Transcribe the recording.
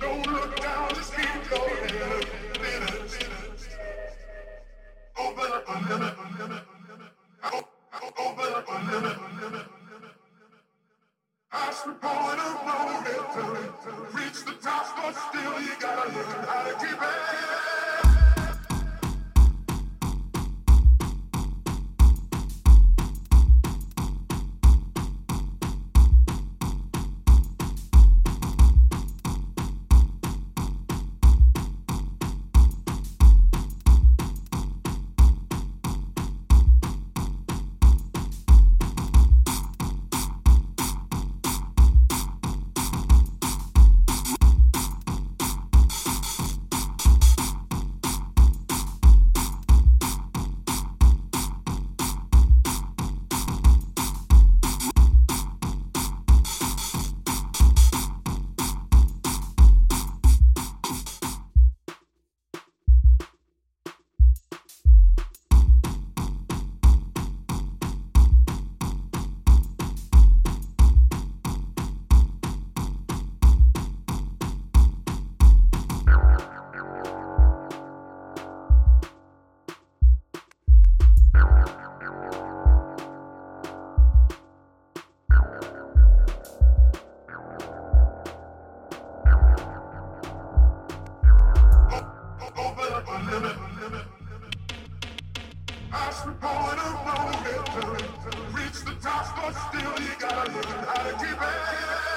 Don't look down, just keep going. just on a road until reach the top, but still you gotta learn how to keep it. Past the point of no return. Reach the top, but still you gotta learn how to keep it.